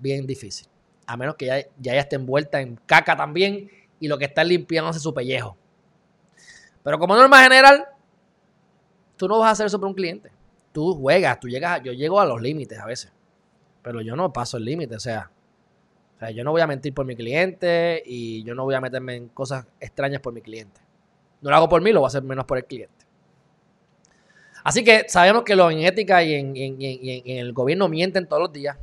bien difícil. A menos que ya, ya esté envuelta en caca también y lo que está limpiándose su pellejo. Pero como norma general, tú no vas a hacer eso por un cliente. Tú juegas, tú llegas, yo llego a los límites a veces. Pero yo no paso el límite, o sea, o sea, yo no voy a mentir por mi cliente y yo no voy a meterme en cosas extrañas por mi cliente. No lo hago por mí, lo voy a hacer menos por el cliente. Así que sabemos que los en ética y en, en el gobierno mienten todos los días.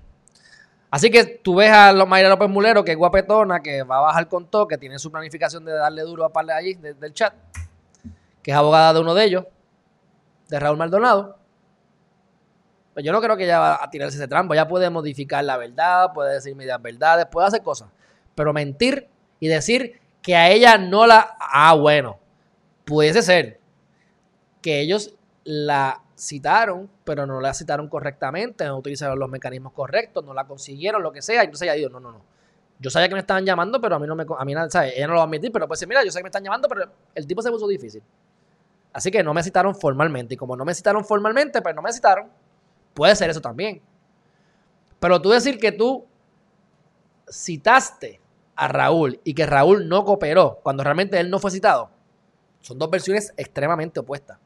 Así que tú ves a Mayra López Mulero, que es guapetona, que va a bajar con todo, que tiene su planificación de darle duro a parle allí del chat, que es abogada de uno de ellos, de Raúl Maldonado. Pues yo no creo que ella va a tirarse ese trampo. Ella puede modificar la verdad, puede decir medias verdades, puede hacer cosas. Pero mentir y decir que a ella no la. Ah, bueno. Pudiese ser que ellos la citaron, pero no la citaron correctamente, no utilizaron los mecanismos correctos, no la consiguieron, lo que sea. Entonces ella dijo, no, no, no. Yo sabía que me estaban llamando, pero a mí no me... A mí, ¿sabes? Ella no lo va a admitir, pero pues mira, yo sé que me están llamando, pero el tipo se puso difícil. Así que no me citaron formalmente. Y como no me citaron formalmente, pues no me citaron. Puede ser eso también. Pero tú decir que tú citaste a Raúl y que Raúl no cooperó cuando realmente él no fue citado, son dos versiones extremadamente opuestas.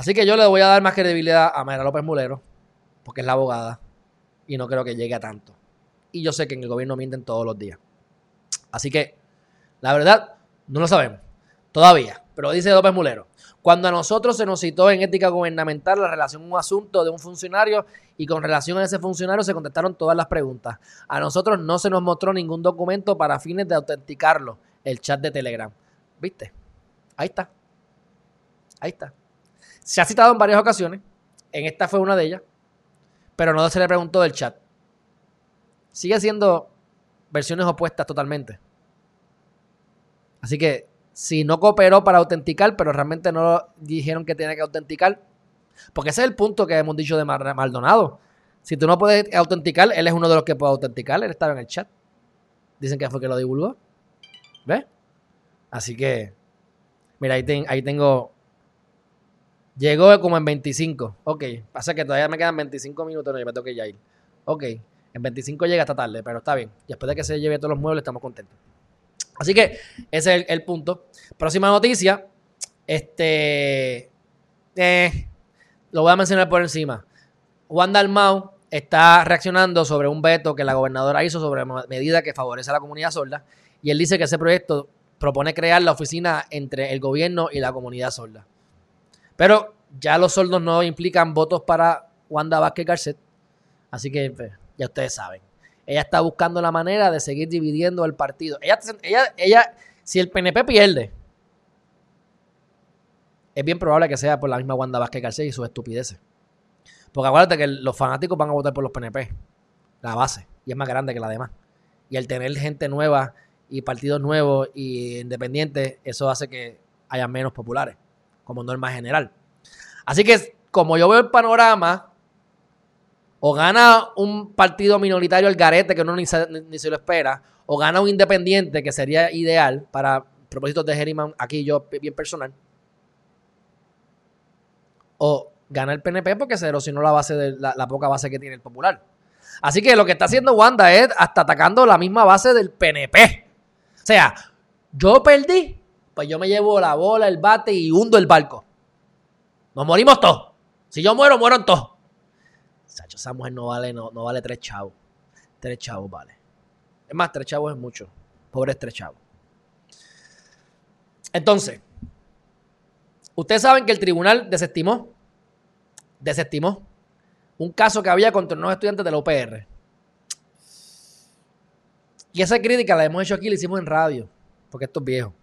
Así que yo le voy a dar más credibilidad a Mayra López Mulero, porque es la abogada, y no creo que llegue a tanto. Y yo sé que en el gobierno mienten todos los días. Así que, la verdad, no lo sabemos. Todavía. Pero dice López Mulero. Cuando a nosotros se nos citó en ética gubernamental la relación un asunto de un funcionario y con relación a ese funcionario se contestaron todas las preguntas. A nosotros no se nos mostró ningún documento para fines de autenticarlo. El chat de Telegram. ¿Viste? Ahí está. Ahí está. Se ha citado en varias ocasiones. En esta fue una de ellas. Pero no se le preguntó del chat. Sigue siendo versiones opuestas totalmente. Así que si no cooperó para autenticar, pero realmente no dijeron que tenía que autenticar. Porque ese es el punto que hemos dicho de Maldonado. Si tú no puedes autenticar, él es uno de los que puede autenticar. Él estaba en el chat. Dicen que fue que lo divulgó. ¿Ves? Así que, mira, ahí, ahí tengo Llegó como en 25. Ok. Pasa que todavía me quedan 25 minutos. No, me tengo que ya ir. Ok. En 25 llega esta tarde, pero está bien. Después de que se lleve todos los muebles, estamos contentos. Así que ese es el, punto. Próxima noticia. Este. Eh, lo voy a mencionar por encima. Juan Dalmau está reaccionando sobre un veto que la gobernadora hizo sobre medida que favorece a la comunidad sorda. Y él dice que ese proyecto propone crear la oficina entre el gobierno y la comunidad sorda. Pero ya los soldos no implican votos para Wanda Vázquez Garcet. Así que pues, ya ustedes saben. Ella está buscando la manera de seguir dividiendo el partido. Ella, ella, ella, si el PNP pierde, es bien probable que sea por la misma Wanda Vázquez Garcet y sus estupideces. Porque acuérdate que los fanáticos van a votar por los PNP. la base, y es más grande que la demás. Y el tener gente nueva y partidos nuevos y independientes, eso hace que haya menos populares, como norma general. Así que, como yo veo el panorama, o gana un partido minoritario el garete que uno ni se, ni se lo espera, o gana un independiente que sería ideal para propósitos de Herriman, aquí yo bien personal, o gana el PNP porque se erosionó la base de la, la, poca base que tiene el popular. Así que lo que está haciendo Wanda es hasta atacando la misma base del PNP. O sea, yo perdí, pues yo me llevo la bola, el bate y hundo el barco. Nos morimos todos. Si yo muero, mueron todos. Sacho, esa mujer no vale, no, no vale tres chavos. Tres chavos vale. Es más, tres chavos es mucho. Pobres tres chavos. Entonces, ustedes saben que el tribunal desestimó, desestimó un caso que había contra unos estudiantes de la UPR. Y esa crítica la hemos hecho aquí, la hicimos en radio, porque esto es viejo.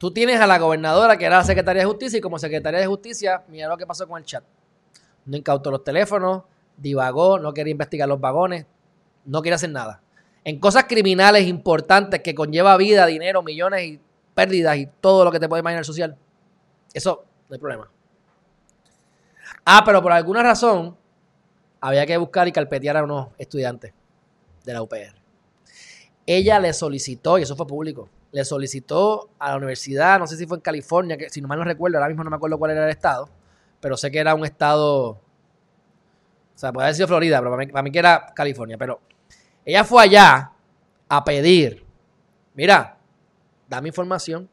Tú tienes a la gobernadora que era la secretaria de justicia y como secretaria de justicia, mira lo que pasó con el chat. No incautó los teléfonos, divagó, no quería investigar los vagones, no quería hacer nada. En cosas criminales importantes que conlleva vida, dinero, millones y pérdidas y todo lo que te puede imaginar social. Eso no hay problema. Ah, pero por alguna razón había que buscar y carpetear a unos estudiantes de la UPR. Ella le solicitó, y eso fue público, le solicitó a la universidad, no sé si fue en California, que si no mal no recuerdo, ahora mismo no me acuerdo cuál era el estado, pero sé que era un estado, o sea, puede haber sido Florida, pero para mí, que era California, pero ella fue allá a pedir, mira, dame información,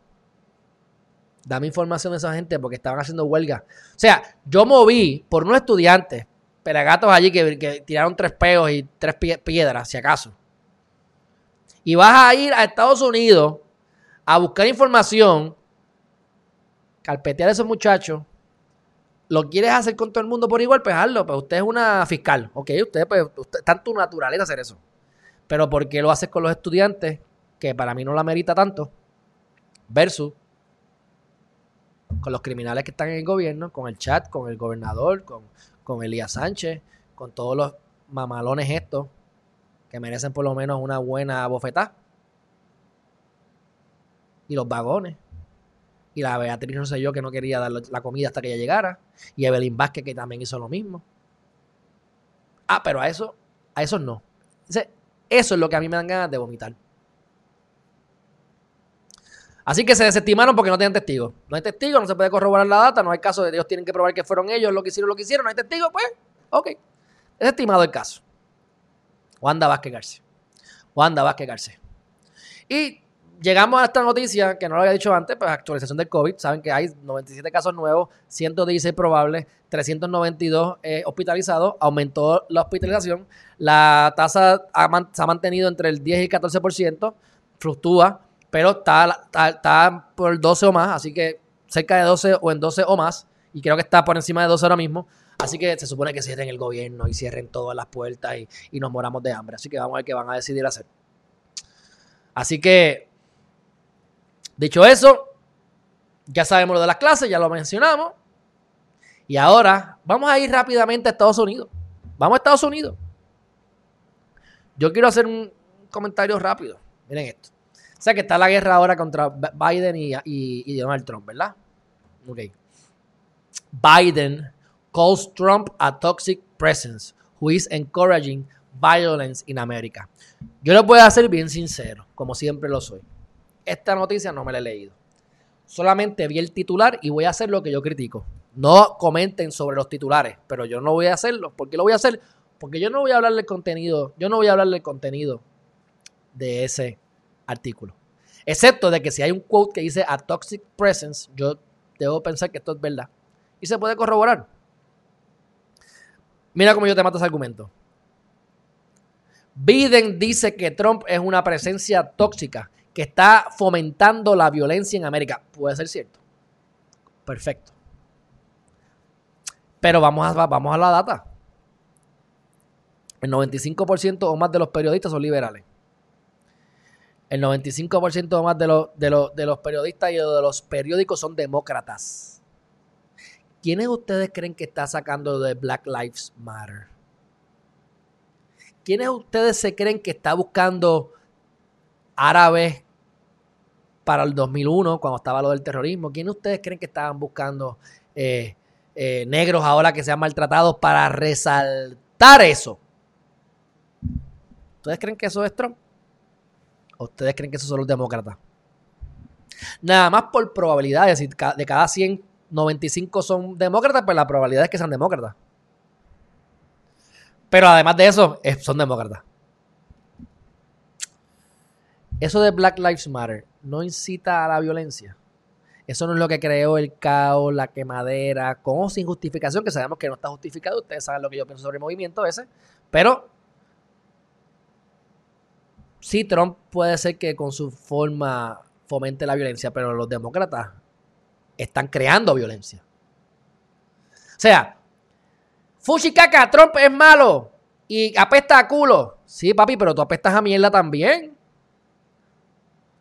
dame información de esa gente porque estaban haciendo huelga. O sea, yo moví por unos estudiantes, pelagatos allí que, que tiraron tres peos y tres pie piedras, si acaso. Y vas a ir a Estados Unidos a buscar información, carpetear a esos muchachos, lo quieres hacer con todo el mundo por igual, pues hazlo. Pues usted es una fiscal, ok, usted, pues, usted, está en tu naturaleza hacer eso. Pero ¿por qué lo haces con los estudiantes? Que para mí no la merita tanto. Versus con los criminales que están en el gobierno, con el chat, con el gobernador, con, con Elías Sánchez, con todos los mamalones estos que merecen por lo menos una buena bofetada. Y los vagones. Y la Beatriz no sé yo que no quería dar la comida hasta que ella llegara. Y Evelyn Vázquez que también hizo lo mismo. Ah, pero a eso, a eso no. Eso es lo que a mí me dan ganas de vomitar. Así que se desestimaron porque no tienen testigos. No hay testigos, no se puede corroborar la data, no hay caso de ellos tienen que probar que fueron ellos lo que hicieron, lo que hicieron, no hay testigos, pues, ok. Desestimado el caso. Wanda Vázquez García. Wanda Vázquez García. Y llegamos a esta noticia que no lo había dicho antes, pues actualización del COVID. Saben que hay 97 casos nuevos, 116 probables, 392 eh, hospitalizados. Aumentó la hospitalización. La tasa ha, se ha mantenido entre el 10 y el 14%. Fluctúa, pero está, está, está por el 12 o más, así que cerca de 12 o en 12 o más. Y creo que está por encima de 12 ahora mismo. Así que se supone que cierren el gobierno y cierren todas las puertas y, y, nos moramos de hambre. Así que vamos a ver qué van a decidir hacer. Así que, dicho eso, ya sabemos lo de las clases, ya lo mencionamos. Y ahora vamos a ir rápidamente a Estados Unidos. Vamos a Estados Unidos. Yo quiero hacer un comentario rápido. Miren esto. O sea que está la guerra ahora contra Biden y, y, Donald Trump, ¿verdad? Ok. Biden calls Trump a toxic presence who is encouraging violence in America. Yo les voy a ser bien sincero, como siempre lo soy. Esta noticia no me la he leído. Solamente vi el titular y voy a hacer lo que yo critico. No comenten sobre los titulares, pero yo no voy a hacerlo. ¿Por qué lo voy a hacer? Porque yo no voy a hablar del contenido, yo no voy a hablar del contenido de ese artículo. Excepto de que si hay un quote que dice a toxic presence, yo debo pensar que esto es verdad. Y se puede corroborar. Mira cómo yo te mato ese argumento. Biden dice que Trump es una presencia tóxica que está fomentando la violencia en América. Puede ser cierto. Perfecto. Pero vamos a, vamos a la data. El 95% o más de los periodistas son liberales. El 95% o más de de, de los periodistas y de los periódicos son demócratas. ¿Quiénes ustedes creen que está sacando de Black Lives Matter? ¿Quiénes ustedes se creen que está buscando árabes para el 2001, cuando estaba lo del terrorismo? ¿Quiénes ustedes creen que estaban buscando eh, eh, negros ahora que sean maltratados para resaltar eso? ¿Ustedes creen que eso es Trump? ¿O ustedes creen que eso son los demócratas? Nada más por probabilidades, si de cada 100, 95 son demócratas, pues la probabilidad es que sean demócratas. Pero además de eso, son demócratas. Eso de Black Lives Matter no incita a la violencia. Eso no es lo que creó el caos, la quemadera, con o sin justificación, que sabemos que no está justificado. Ustedes saben lo que yo pienso sobre el movimiento ese. Pero sí, Trump puede ser que con su forma fomente la violencia, pero los demócratas están creando violencia. O sea, Fushikaka, Trump es malo y apesta a culo. Sí, papi, pero tú apestas a mierda también.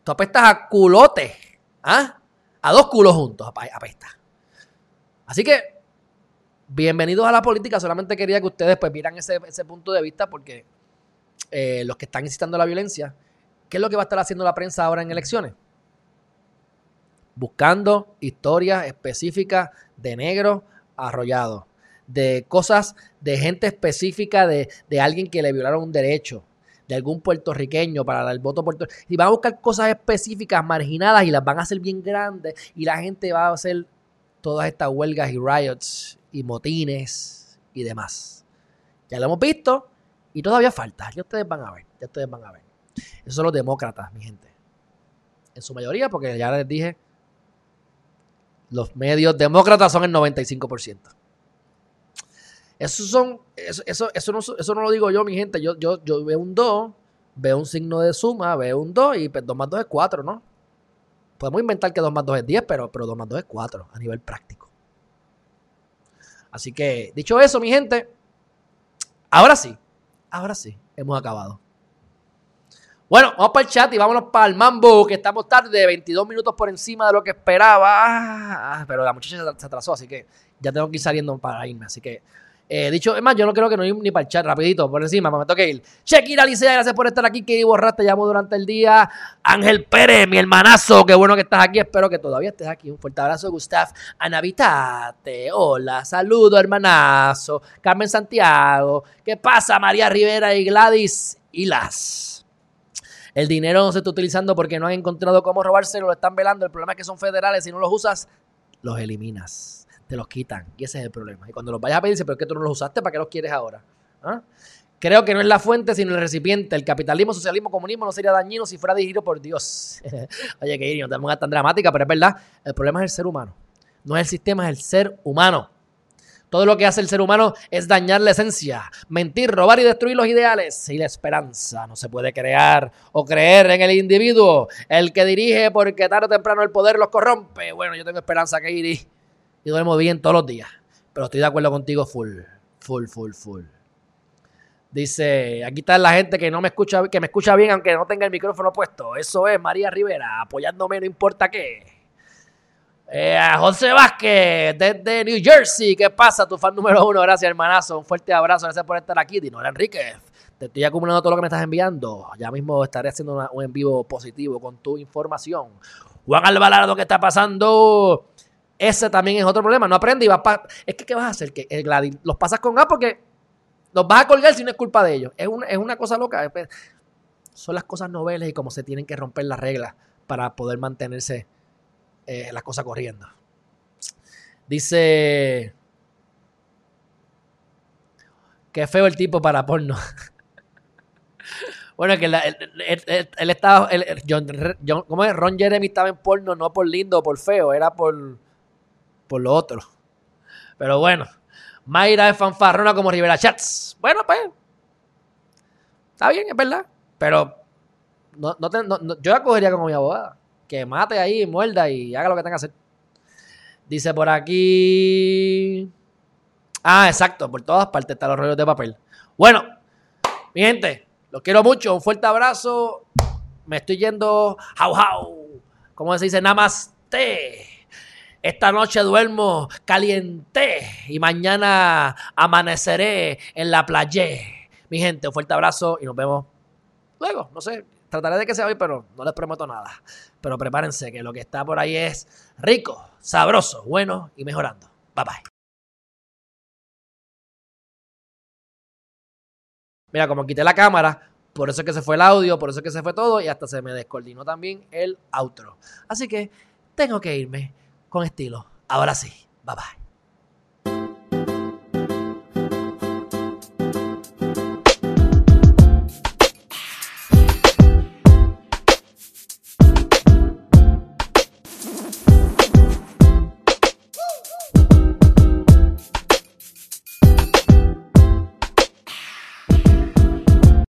Tú apestas a culote. ¿Ah? A dos culos juntos apesta. Así que, bienvenidos a la política. Solamente quería que ustedes pues vieran ese, punto de vista porque eh, los que están incitando la violencia, ¿qué es lo que va a estar haciendo la prensa ahora en elecciones? Buscando historias específicas de negros arrollados, de cosas de gente específica, de, de alguien que le violaron un derecho, de algún puertorriqueño para el voto puertorriqueño. Y van a buscar cosas específicas, marginadas, y las van a hacer bien grandes. Y la gente va a hacer todas estas huelgas y riots y motines y demás. Ya lo hemos visto y todavía falta. Ya ustedes van a ver. Ya ustedes van a ver. Esos son los demócratas, mi gente. En su mayoría, porque ya les dije, los medios demócratas son el 95%. Eso son, eso, eso, eso, no, eso no lo digo yo, mi gente. Yo, yo, yo veo un 2, veo un signo de suma, veo un 2 y pues 2 más 2 es 4, ¿no? Podemos inventar que 2 más 2 es 10, pero, pero 2 más 2 es 4 a nivel práctico. Así que, dicho eso, mi gente, ahora sí, ahora sí, hemos acabado. Bueno, vamos para el chat y vámonos para el mambo, que estamos tarde, 22 minutos por encima de lo que esperaba. Ah, pero la muchacha se atrasó, así que ya tengo que ir saliendo para irme. Así que eh, dicho, es más, yo no creo que no ni para el chat, rapidito, por encima, me que ir. Shakira Alicia, gracias por estar aquí, que borrar, te llamo durante el día. Ángel Pérez, mi hermanazo, qué bueno que estás aquí, espero que todavía estés aquí. Un fuerte abrazo, Gustav Anavitate, hola, saludo, hermanazo. Carmen Santiago, ¿qué pasa, María Rivera y Gladys Hilas? El dinero no se está utilizando porque no han encontrado cómo robárselo, lo están velando. El problema es que son federales, si no los usas, los eliminas te los quitan. Y ese es el problema. Y cuando los vayas a pedir, dice, pero es que tú no los usaste, ¿para qué los quieres ahora? ¿Ah? Creo que no es la fuente, sino el recipiente. El capitalismo, socialismo, comunismo no sería dañino si fuera dirigido por Dios. Oye, que no te pongas tan dramática, pero es verdad. El problema es el ser humano. No es el sistema, es el ser humano. Todo lo que hace el ser humano es dañar la esencia, mentir, robar y destruir los ideales y la esperanza. No se puede crear o creer en el individuo, el que dirige porque tarde o temprano el poder los corrompe. Bueno, yo tengo esperanza que irí y duermo bien todos los días. Pero estoy de acuerdo contigo full, full, full, full. Dice, aquí está la gente que no me escucha, que me escucha bien aunque no tenga el micrófono puesto. Eso es María Rivera, apoyándome no importa qué. Eh, José Vázquez, desde New Jersey. ¿Qué pasa? Tu fan número uno. Gracias, hermanazo. Un fuerte abrazo. Gracias por estar aquí. Dinora Enríquez. Te estoy acumulando todo lo que me estás enviando. Ya mismo estaré haciendo un en vivo positivo con tu información. Juan Alvarado, ¿qué está pasando? Ese también es otro problema. No aprende y vas para. Es que, ¿qué vas a hacer? Que eh, los pasas con A porque los vas a colgar si no es culpa de ellos. Es una, es una cosa loca. Pues, son las cosas noveles y cómo se tienen que romper las reglas para poder mantenerse eh, las cosas corriendo. Dice. Qué feo el tipo para porno. bueno, que él, estaba. ¿Cómo es? Ron Jeremy estaba en porno no por lindo o por feo, era por por lo otro. Pero bueno, Mayra es fanfarrona como Rivera Chats. Bueno, pues. Está bien, es verdad. Pero no, no, yo la cogería como mi abogada. Que mate ahí, muerda y haga lo que tenga que hacer. Dice por aquí. Ah, exacto. Por todas partes están los rollos de papel. Bueno, mi gente, los quiero mucho. Un fuerte abrazo. Me estoy yendo. How, how. ¿Cómo se dice? Namaste. Esta noche duermo caliente y mañana amaneceré en la playa. Mi gente, un fuerte abrazo y nos vemos luego. No sé, trataré de que sea hoy, pero no les prometo nada. Pero prepárense que lo que está por ahí es rico, sabroso, bueno y mejorando. Bye bye. Mira, como quité la cámara, por eso es que se fue el audio, por eso es que se fue todo y hasta se me descoordinó también el outro. Así que tengo que irme con estilo. Ahora sí, bye bye.